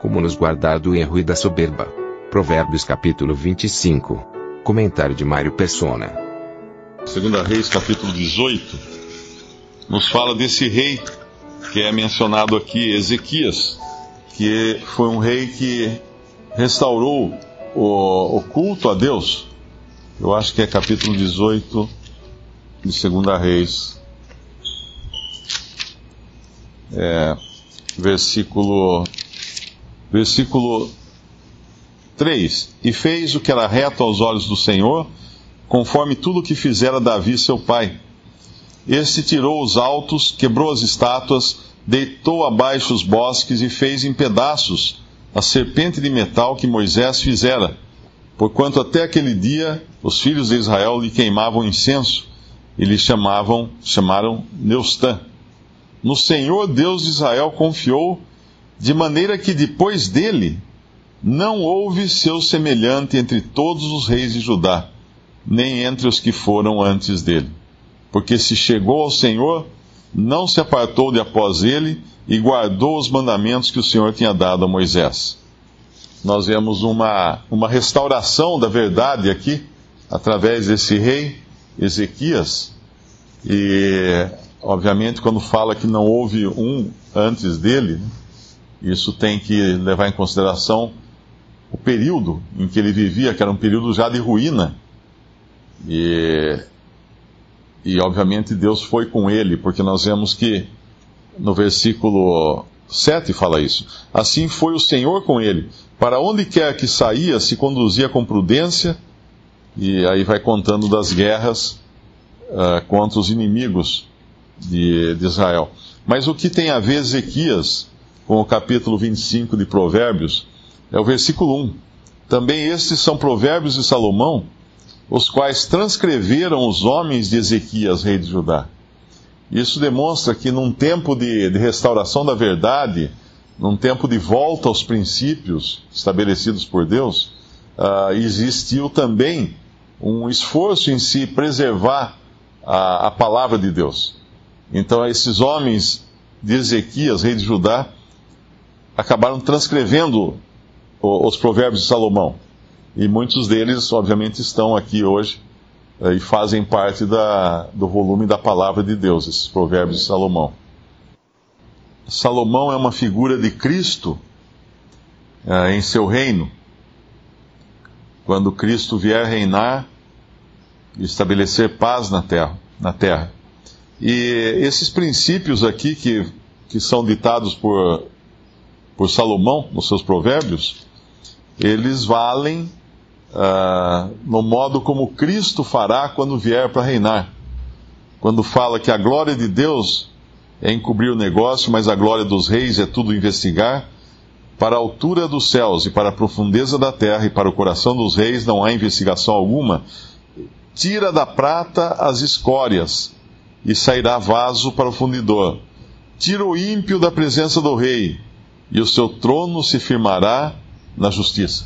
Como nos guardar do erro e da soberba. Provérbios capítulo 25. Comentário de Mário Persona. Segunda Reis, capítulo 18, nos fala desse rei que é mencionado aqui, Ezequias, que foi um rei que restaurou o, o culto a Deus. Eu acho que é capítulo 18 de Segunda Reis. É, versículo versículo 3: E fez o que era reto aos olhos do Senhor, conforme tudo o que fizera Davi seu pai. Este tirou os altos, quebrou as estátuas, deitou abaixo os bosques e fez em pedaços a serpente de metal que Moisés fizera, porquanto até aquele dia os filhos de Israel lhe queimavam incenso e lhe chamavam, chamaram Neustã. No Senhor Deus de Israel confiou, de maneira que depois dele não houve seu semelhante entre todos os reis de Judá, nem entre os que foram antes dele. Porque se chegou ao Senhor, não se apartou de após ele e guardou os mandamentos que o Senhor tinha dado a Moisés. Nós vemos uma, uma restauração da verdade aqui, através desse rei Ezequias. E, obviamente, quando fala que não houve um antes dele, né, isso tem que levar em consideração o período em que ele vivia, que era um período já de ruína. E, e obviamente Deus foi com ele, porque nós vemos que no versículo 7 fala isso. Assim foi o Senhor com ele. Para onde quer que saía, se conduzia com prudência, e aí vai contando das guerras uh, contra os inimigos de, de Israel. Mas o que tem a ver Ezequias com o capítulo 25 de Provérbios é o versículo 1. Também estes são provérbios de Salomão, os quais transcreveram os homens de Ezequias, rei de Judá. Isso demonstra que num tempo de, de restauração da verdade, num tempo de volta aos princípios estabelecidos por Deus, uh, existiu também um esforço em se preservar a, a, palavra de Deus. Então, esses homens de Ezequias, rei de Judá, acabaram transcrevendo os provérbios de Salomão. E muitos deles, obviamente, estão aqui hoje eh, e fazem parte da, do volume da palavra de Deus, esses provérbios de Salomão. Salomão é uma figura de Cristo uh, em seu reino. Quando Cristo vier reinar e estabelecer paz na terra, na terra. E esses princípios aqui que, que são ditados por, por Salomão nos seus provérbios, eles valem uh, no modo como Cristo fará quando vier para reinar. Quando fala que a glória de Deus é encobrir o negócio, mas a glória dos reis é tudo investigar. Para a altura dos céus e para a profundeza da terra e para o coração dos reis não há investigação alguma. Tira da prata as escórias e sairá vaso para o fundidor. Tira o ímpio da presença do rei e o seu trono se firmará na justiça.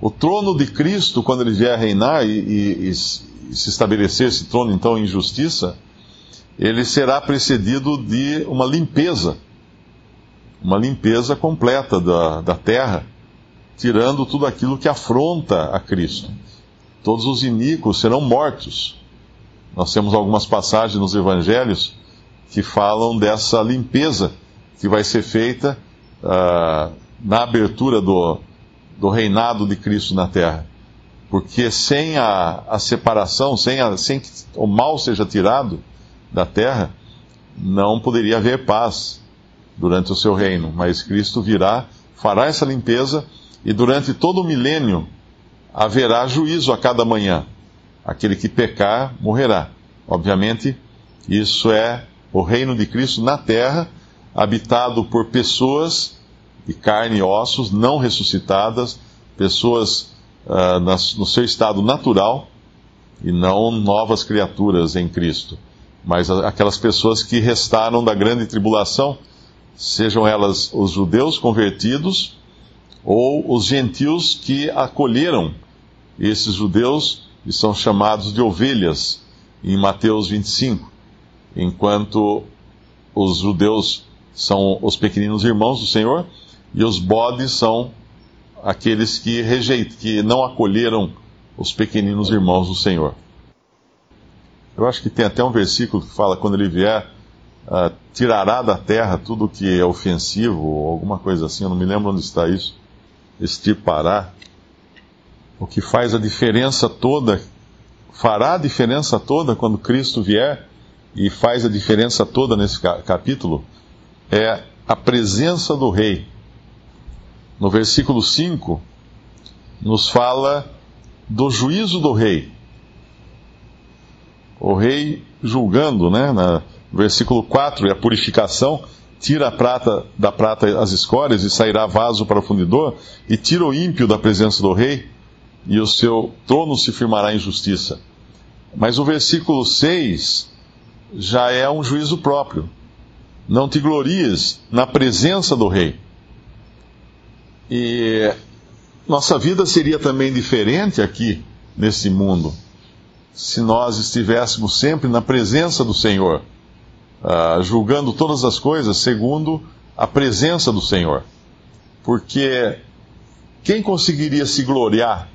O trono de Cristo, quando ele vier reinar e, e, e se estabelecer esse trono então em justiça, ele será precedido de uma limpeza, uma limpeza completa da, da terra, tirando tudo aquilo que afronta a Cristo. Todos os iníquos serão mortos. Nós temos algumas passagens nos evangelhos que falam dessa limpeza que vai ser feita uh, na abertura do, do reinado de Cristo na terra. Porque sem a, a separação, sem, a, sem que o mal seja tirado, da terra, não poderia haver paz durante o seu reino. Mas Cristo virá, fará essa limpeza e durante todo o milênio haverá juízo a cada manhã. Aquele que pecar morrerá. Obviamente, isso é o reino de Cristo na terra, habitado por pessoas de carne e ossos, não ressuscitadas, pessoas uh, no seu estado natural e não novas criaturas em Cristo, mas aquelas pessoas que restaram da grande tribulação, sejam elas os judeus convertidos ou os gentios que acolheram esses judeus e são chamados de ovelhas em Mateus 25, enquanto os judeus são os pequeninos irmãos do Senhor e os bodes são aqueles que rejeitam, que não acolheram os pequeninos irmãos do Senhor. Eu acho que tem até um versículo que fala quando ele vier, uh, tirará da terra tudo que é ofensivo, ou alguma coisa assim, eu não me lembro onde está isso. Extirpará. O que faz a diferença toda, fará a diferença toda quando Cristo vier, e faz a diferença toda nesse capítulo, é a presença do Rei. No versículo 5, nos fala do juízo do Rei. O Rei julgando, né? No versículo 4, e a purificação tira a prata da prata as escórias e sairá vaso para o fundidor, e tira o ímpio da presença do rei, e o seu trono se firmará em justiça. Mas o versículo 6 já é um juízo próprio. Não te glories na presença do rei. E nossa vida seria também diferente aqui nesse mundo se nós estivéssemos sempre na presença do Senhor, uh, julgando todas as coisas segundo a presença do Senhor. Porque quem conseguiria se gloriar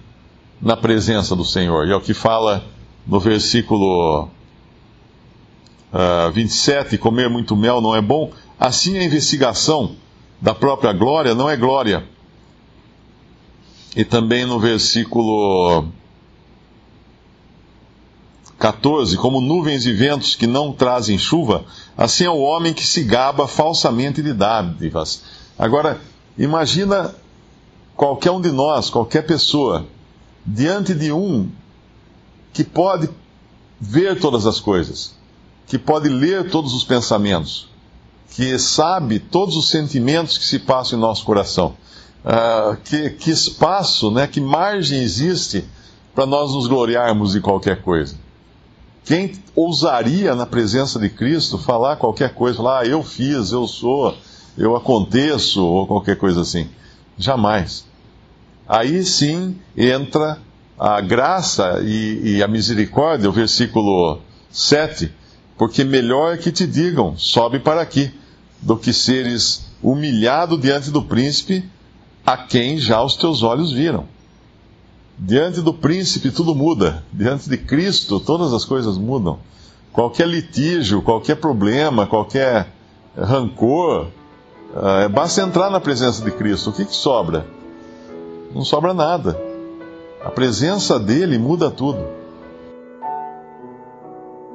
na presença do Senhor? E é o que fala no versículo uh, ah, 27, comer muito mel não é bom, assim a investigação da própria glória não é glória. E também no versículo 14, como nuvens e ventos que não trazem chuva, assim é o homem que se gaba falsamente de dádivas. Agora, imagina qualquer um de nós, qualquer pessoa, diante de um que pode ver todas as coisas, que pode ler todos os pensamentos, que sabe todos os sentimentos que se passam em nosso coração. Uh, que, que espaço, né, que margem existe para nós nos gloriarmos de qualquer coisa? Quem ousaria na presença de Cristo falar qualquer coisa, falar, ah, eu fiz, eu sou, eu aconteço, ou qualquer coisa assim? Jamais. Aí sim entra a graça e, e a misericórdia, o versículo 7, porque melhor é que te digam, sobe para aqui, do que seres humilhado diante do príncipe, a quem já os teus olhos viram. Diante do príncipe tudo muda, diante de Cristo todas as coisas mudam. Qualquer litígio, qualquer problema, qualquer rancor, uh, basta entrar na presença de Cristo. O que, que sobra? Não sobra nada. A presença dele muda tudo.